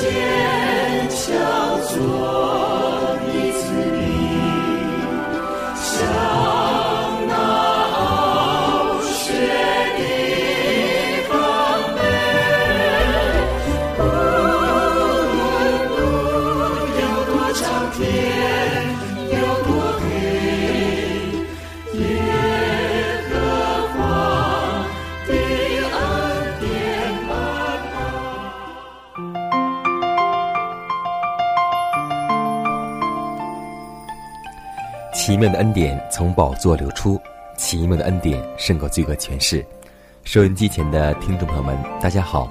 坚强做。妙的恩典从宝座流出，奇妙的恩典胜过罪恶权势。收音机前的听众朋友们，大家好，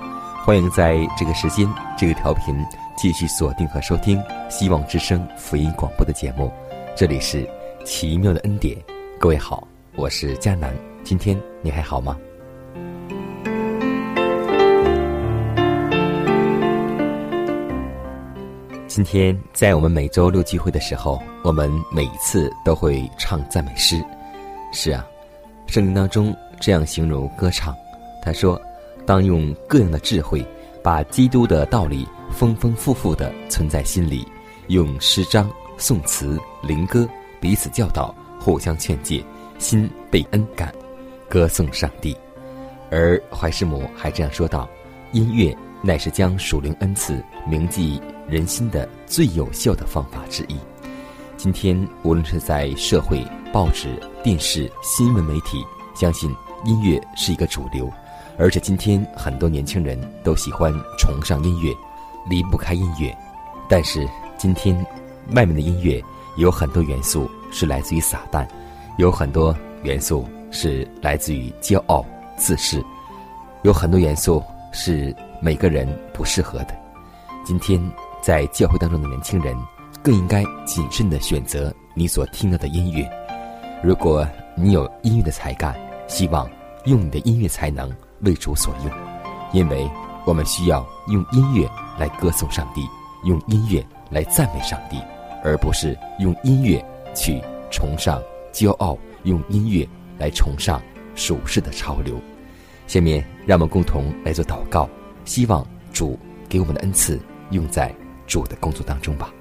欢迎在这个时间、这个调频继续锁定和收听希望之声福音广播的节目。这里是奇妙的恩典，各位好，我是佳南，今天你还好吗？今天在我们每周六聚会的时候，我们每一次都会唱赞美诗。是啊，圣经当中这样形容歌唱，他说：“当用各样的智慧，把基督的道理丰丰富富的存在心里，用诗章、颂词、灵歌彼此教导，互相劝诫，心被恩感，歌颂上帝。”而怀师母还这样说道：“音乐乃是将属灵恩赐铭记。”人心的最有效的方法之一。今天，无论是在社会、报纸、电视、新闻媒体，相信音乐是一个主流。而且，今天很多年轻人都喜欢崇尚音乐，离不开音乐。但是，今天外面的音乐有很多元素是来自于撒旦，有很多元素是来自于骄傲、自恃，有很多元素是每个人不适合的。今天。在教会当中的年轻人，更应该谨慎的选择你所听到的音乐。如果你有音乐的才干，希望用你的音乐才能为主所用，因为我们需要用音乐来歌颂上帝，用音乐来赞美上帝，而不是用音乐去崇尚骄傲，用音乐来崇尚属世的潮流。下面让我们共同来做祷告，希望主给我们的恩赐用在。主的工作当中吧。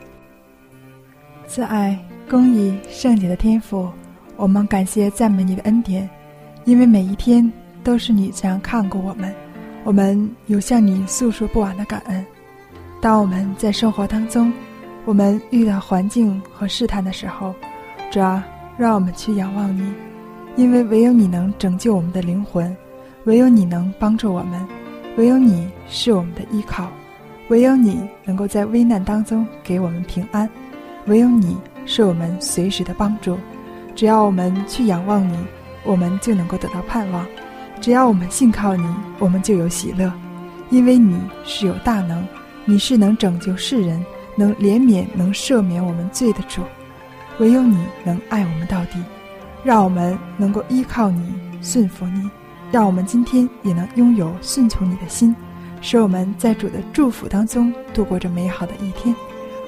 慈爱、公义、圣洁的天赋，我们感谢赞美你的恩典，因为每一天都是你这样看过我们，我们有向你诉说不完的感恩。当我们在生活当中，我们遇到环境和试探的时候，主啊，让我们去仰望你，因为唯有你能拯救我们的灵魂，唯有你能帮助我们，唯有你是我们的依靠。唯有你能够在危难当中给我们平安，唯有你是我们随时的帮助。只要我们去仰望你，我们就能够得到盼望；只要我们信靠你，我们就有喜乐。因为你是有大能，你是能拯救世人、能怜悯、能赦免我们罪的主。唯有你能爱我们到底，让我们能够依靠你、顺服你，让我们今天也能拥有顺从你的心。使我们在主的祝福当中度过这美好的一天，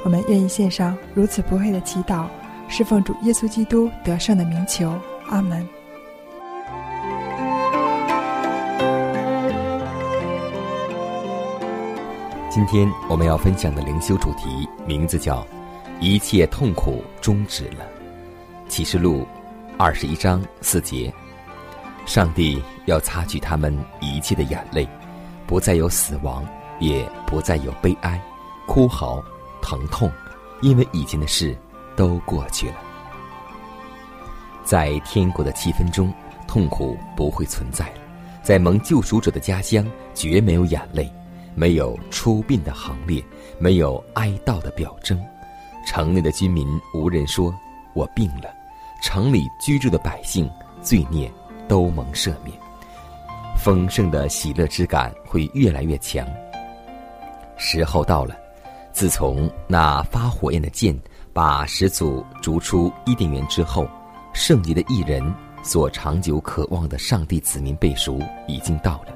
我们愿意献上如此不配的祈祷，侍奉主耶稣基督得胜的名求，阿门。今天我们要分享的灵修主题名字叫“一切痛苦终止了”，启示录二十一章四节，上帝要擦去他们一切的眼泪。不再有死亡，也不再有悲哀、哭嚎、疼痛，因为以前的事都过去了。在天国的气氛中，痛苦不会存在了。在蒙救赎者的家乡，绝没有眼泪，没有出殡的行列，没有哀悼的表征。城内的居民无人说我病了，城里居住的百姓罪孽都蒙赦免，丰盛的喜乐之感会越来越强。时候到了，自从那发火焰的剑把始祖逐出伊甸园之后，圣洁的艺人所长久渴望的上帝子民被赎已经到了。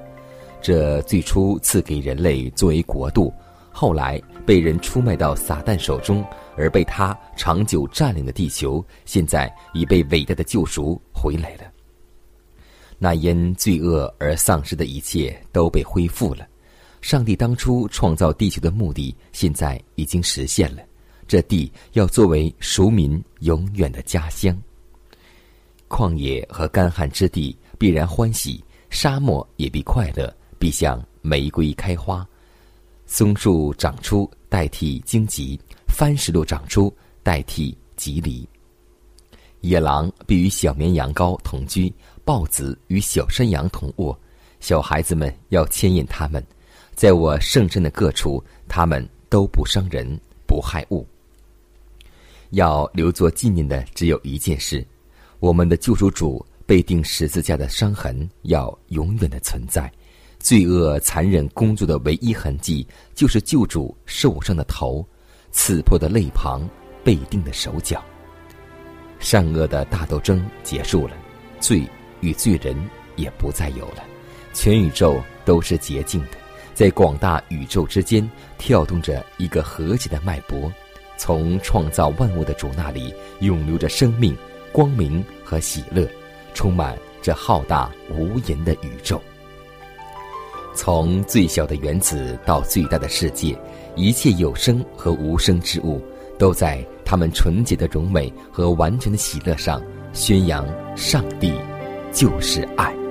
这最初赐给人类作为国度，后来被人出卖到撒旦手中，而被他长久占领的地球，现在已被伟大的救赎回来了。那因罪恶而丧失的一切都被恢复了。上帝当初创造地球的目的，现在已经实现了。这地要作为赎民永远的家乡。旷野和干旱之地必然欢喜，沙漠也必快乐。必像玫瑰开花，松树长出代替荆棘，番石榴长出代替棘藜。野狼必与小绵羊羔同居，豹子与小山羊同卧。小孩子们要牵引它们，在我圣身的各处，他们都不伤人，不害物。要留作纪念的只有一件事：我们的救赎主被钉十字架的伤痕要永远的存在。罪恶残忍工作的唯一痕迹，就是救主受伤的头、刺破的肋旁、被钉的手脚。善恶的大斗争结束了，罪与罪人也不再有了，全宇宙都是洁净的，在广大宇宙之间跳动着一个和谐的脉搏，从创造万物的主那里涌流着生命、光明和喜乐，充满这浩大无垠的宇宙。从最小的原子到最大的世界，一切有生和无生之物，都在他们纯洁的荣美和完全的喜乐上宣扬上帝就是爱。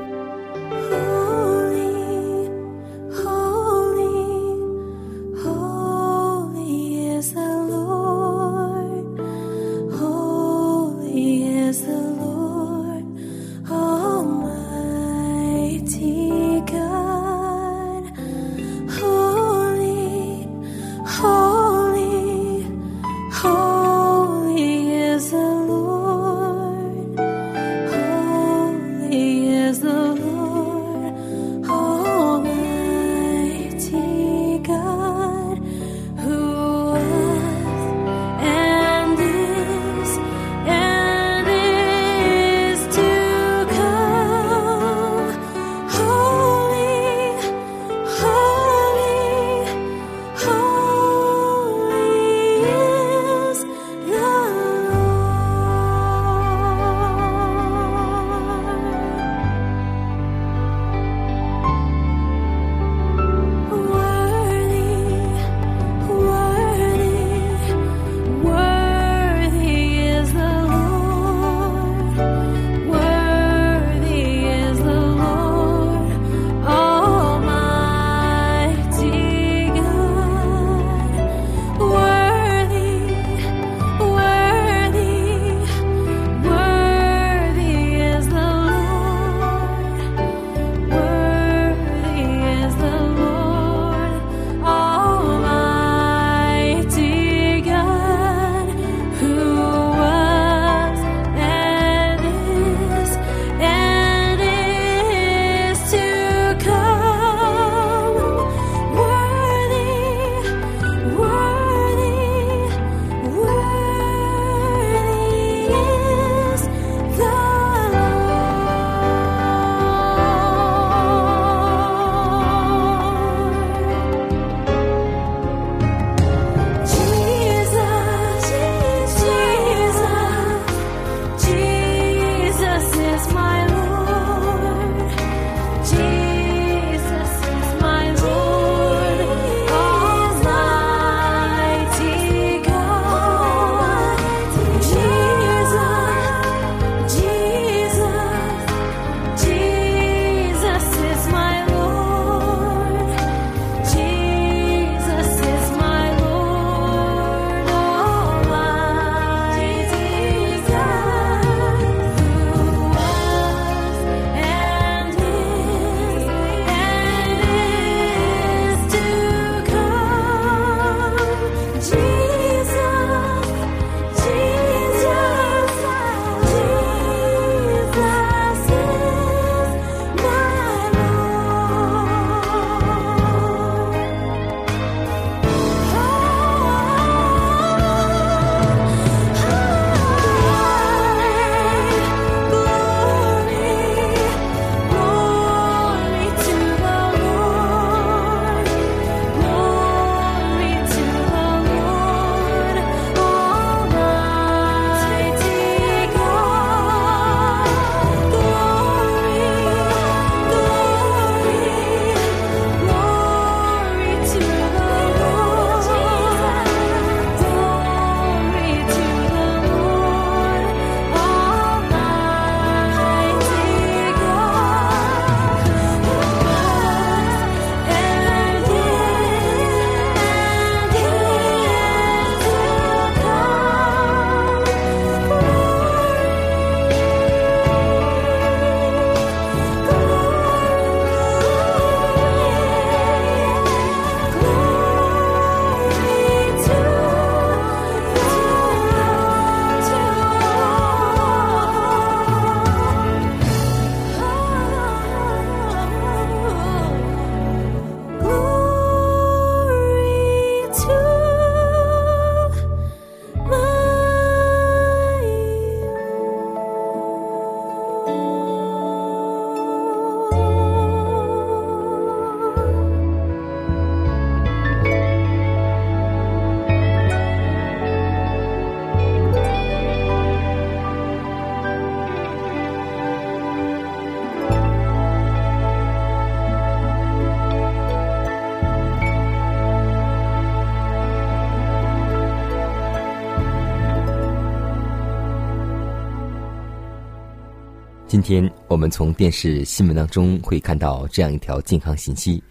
今天我们从电视新闻当中会看到这样一条健康信息：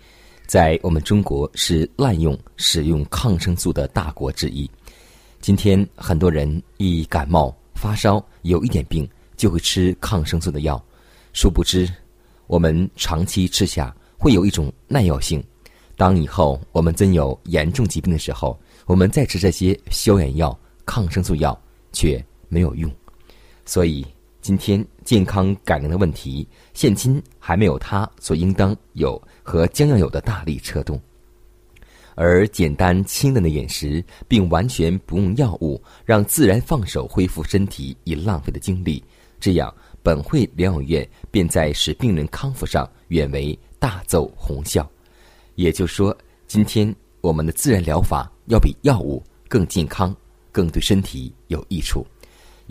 在我们中国是滥用使用抗生素的大国之一。今天很多人一感冒发烧有一点病就会吃抗生素的药，殊不知我们长期吃下会有一种耐药性。当以后我们真有严重疾病的时候，我们再吃这些消炎药、抗生素药却没有用。所以。今天健康改良的问题，现今还没有它所应当有和将要有的大力车动。而简单清淡的饮食，并完全不用药物，让自然放手恢复身体已浪费的精力，这样本会疗养院便在使病人康复上远为大奏宏效。也就说，今天我们的自然疗法要比药物更健康，更对身体有益处。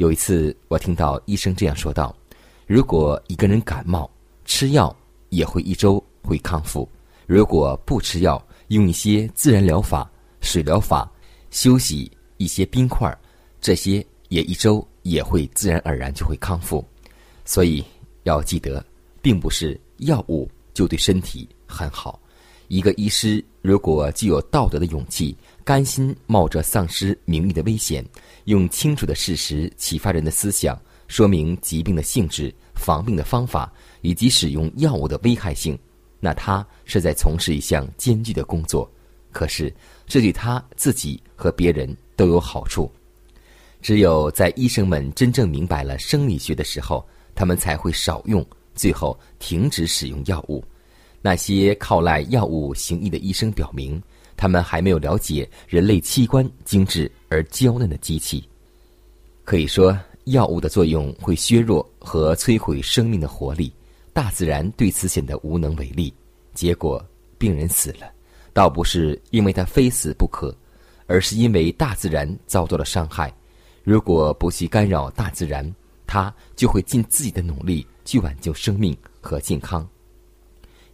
有一次，我听到医生这样说道：“如果一个人感冒，吃药也会一周会康复；如果不吃药，用一些自然疗法、水疗法，休息一些冰块，这些也一周也会自然而然就会康复。所以要记得，并不是药物就对身体很好。一个医师如果具有道德的勇气，甘心冒着丧失名誉的危险。”用清楚的事实启发人的思想，说明疾病的性质、防病的方法以及使用药物的危害性，那他是在从事一项艰巨的工作。可是，这对他自己和别人都有好处。只有在医生们真正明白了生理学的时候，他们才会少用，最后停止使用药物。那些靠赖药物行医的医生表明。他们还没有了解人类器官精致而娇嫩的机器。可以说，药物的作用会削弱和摧毁生命的活力，大自然对此显得无能为力。结果，病人死了，倒不是因为他非死不可，而是因为大自然遭到了伤害。如果不去干扰大自然，他就会尽自己的努力去挽救生命和健康。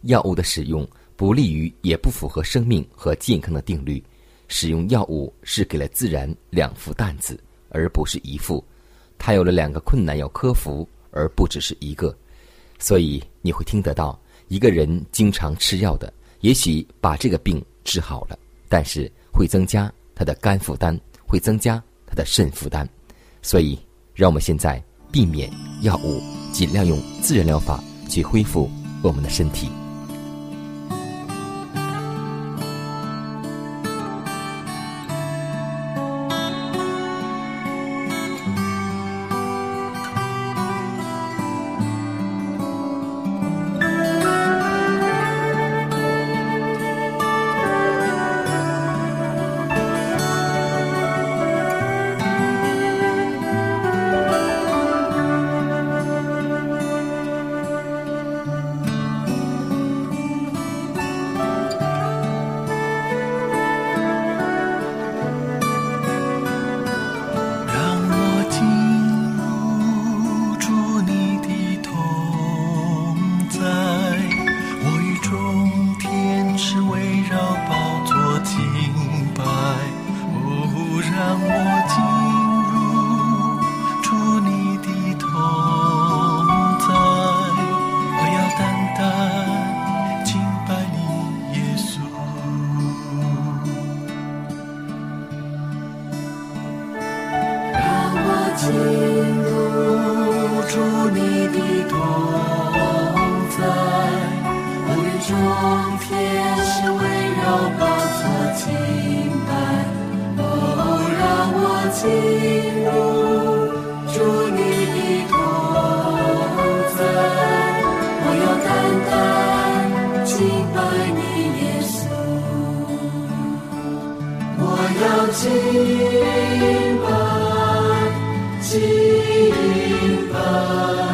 药物的使用。不利于，也不符合生命和健康的定律。使用药物是给了自然两副担子，而不是一副。它有了两个困难要克服，而不只是一个。所以你会听得到，一个人经常吃药的，也许把这个病治好了，但是会增加他的肝负担，会增加他的肾负担。所以，让我们现在避免药物，尽量用自然疗法去恢复我们的身体。轻如你的同在风雨中天使围绕敬拜哦让我进入主你的同在我要单单敬拜你耶稣。我要进 Impa.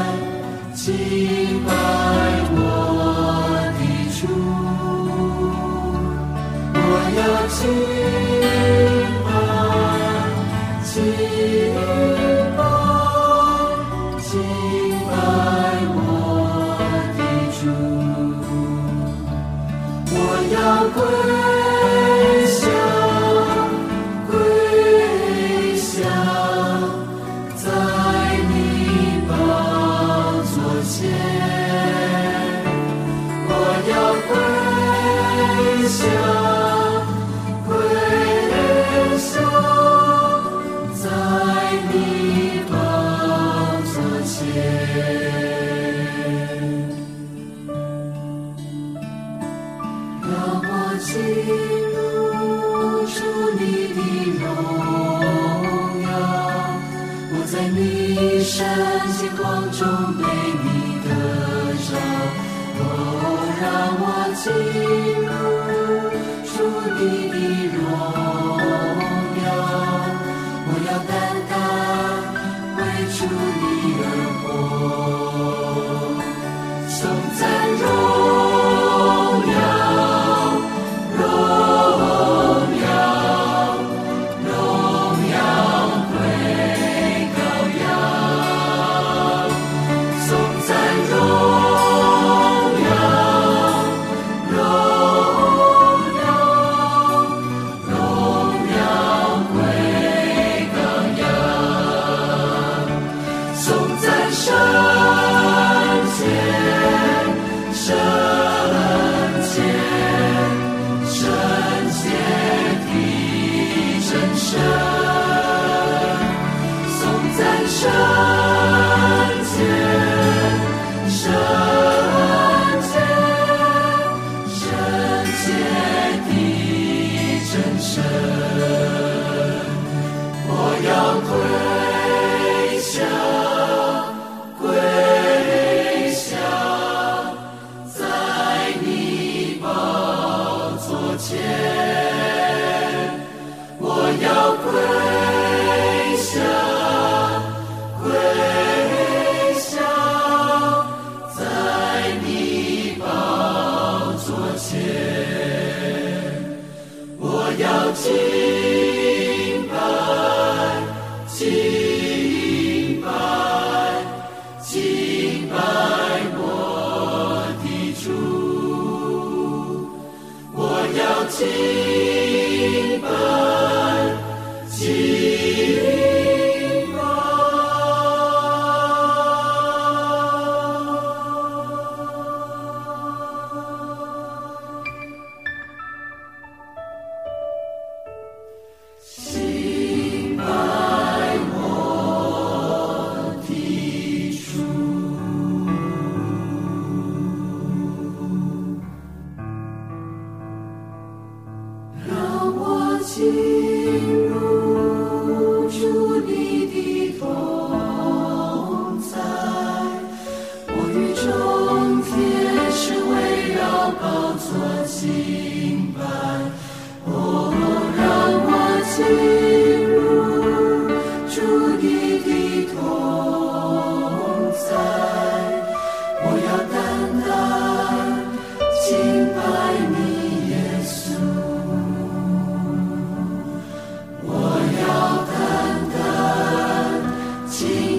我要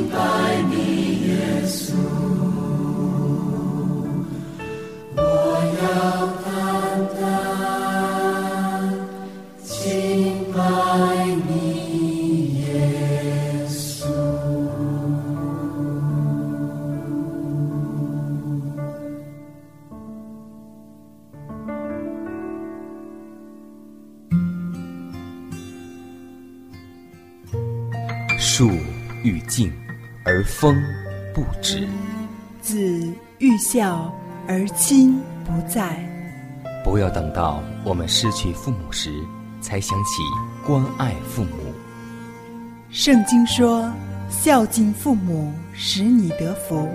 敬拜你，等到我们失去父母时，才想起关爱父母。圣经说：“孝敬父母，使你得福，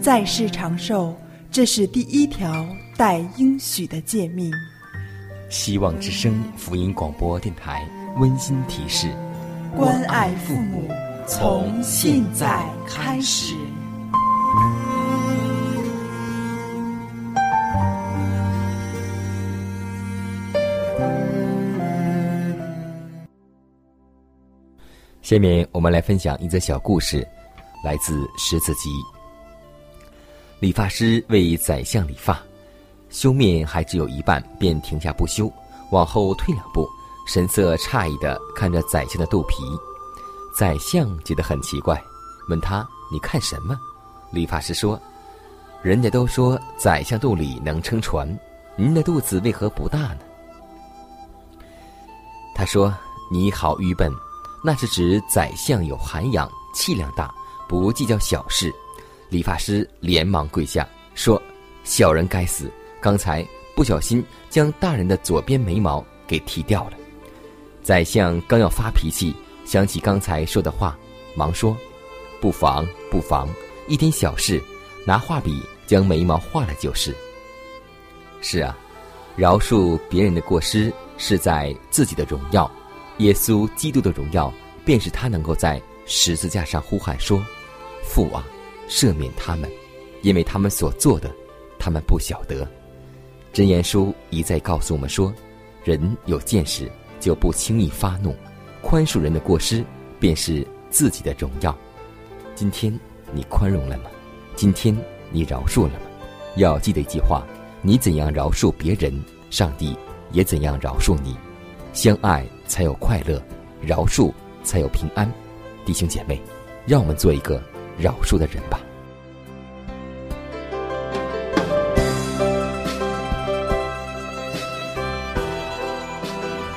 在世长寿。”这是第一条带应许的诫命。希望之声福音广播电台温馨提示：关爱父母，从现在开始。下面我们来分享一则小故事，来自《十字集》。理发师为宰相理发，修面还只有一半，便停下不修，往后退两步，神色诧异的看着宰相的肚皮。宰相觉得很奇怪，问他：“你看什么？”理发师说：“人家都说宰相肚里能撑船，您的肚子为何不大呢？”他说：“你好愚笨。”那是指宰相有涵养，气量大，不计较小事。理发师连忙跪下说：“小人该死，刚才不小心将大人的左边眉毛给剃掉了。”宰相刚要发脾气，想起刚才说的话，忙说：“不妨，不妨，一点小事，拿画笔将眉毛画了就是。”是啊，饶恕别人的过失是在自己的荣耀。耶稣基督的荣耀，便是他能够在十字架上呼喊说：“父啊，赦免他们，因为他们所做的，他们不晓得。”真言书一再告诉我们说：“人有见识，就不轻易发怒，宽恕人的过失，便是自己的荣耀。”今天你宽容了吗？今天你饶恕了吗？要记得一句话。你怎样饶恕别人，上帝也怎样饶恕你。相爱才有快乐，饶恕才有平安。弟兄姐妹，让我们做一个饶恕的人吧。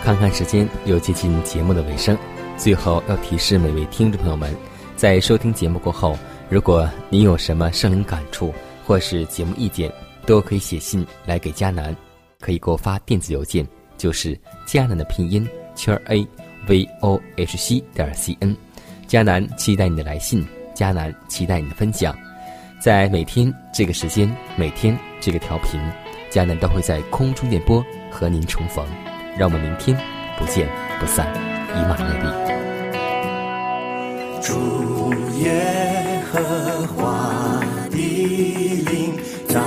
看看时间，又接近节目的尾声。最后要提示每位听众朋友们，在收听节目过后，如果您有什么圣灵感触或是节目意见。都可以写信来给迦南，可以给我发电子邮件，就是迦南的拼音圈 a v o h c 点 c n。迦南期待你的来信，迦南期待你的分享。在每天这个时间，每天这个调频，迦南都会在空中电波和您重逢。让我们明天不见不散，以马内利。主耶和华的灵在。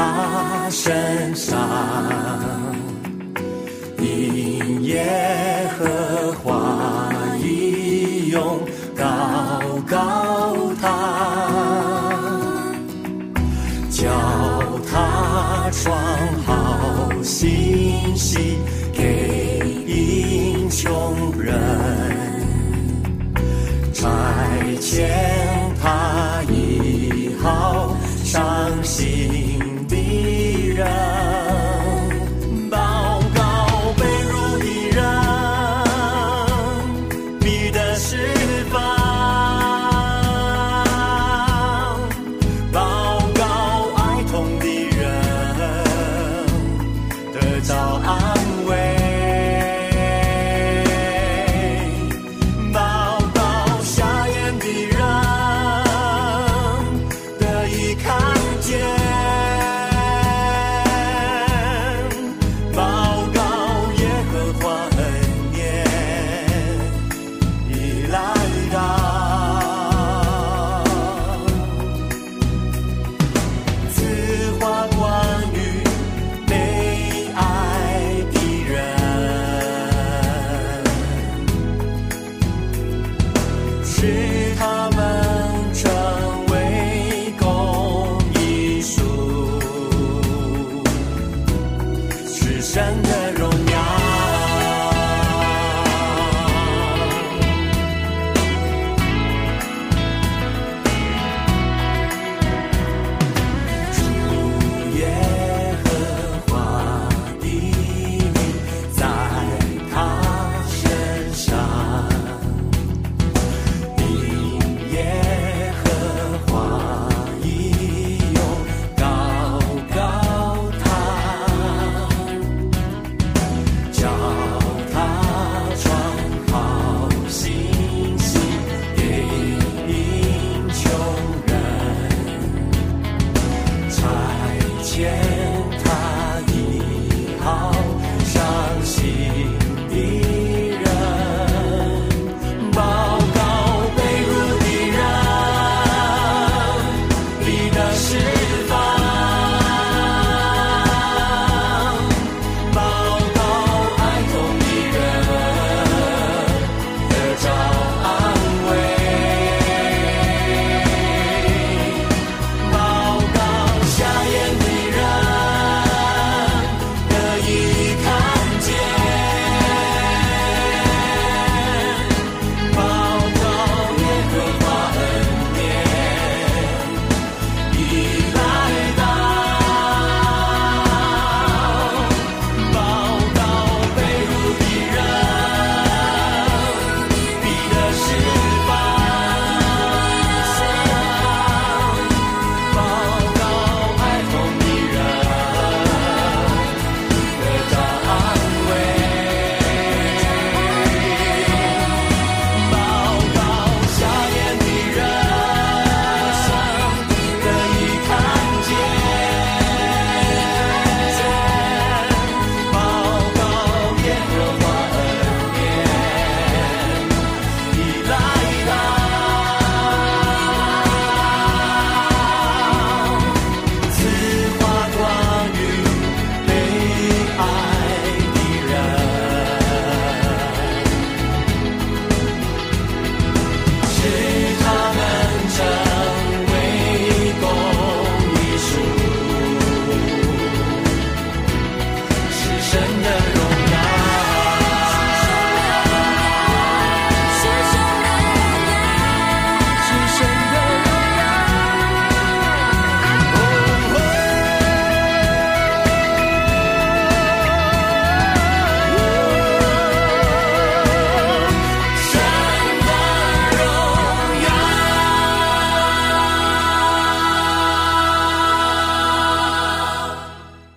他身上，耶和华已用高高他，叫他创好信息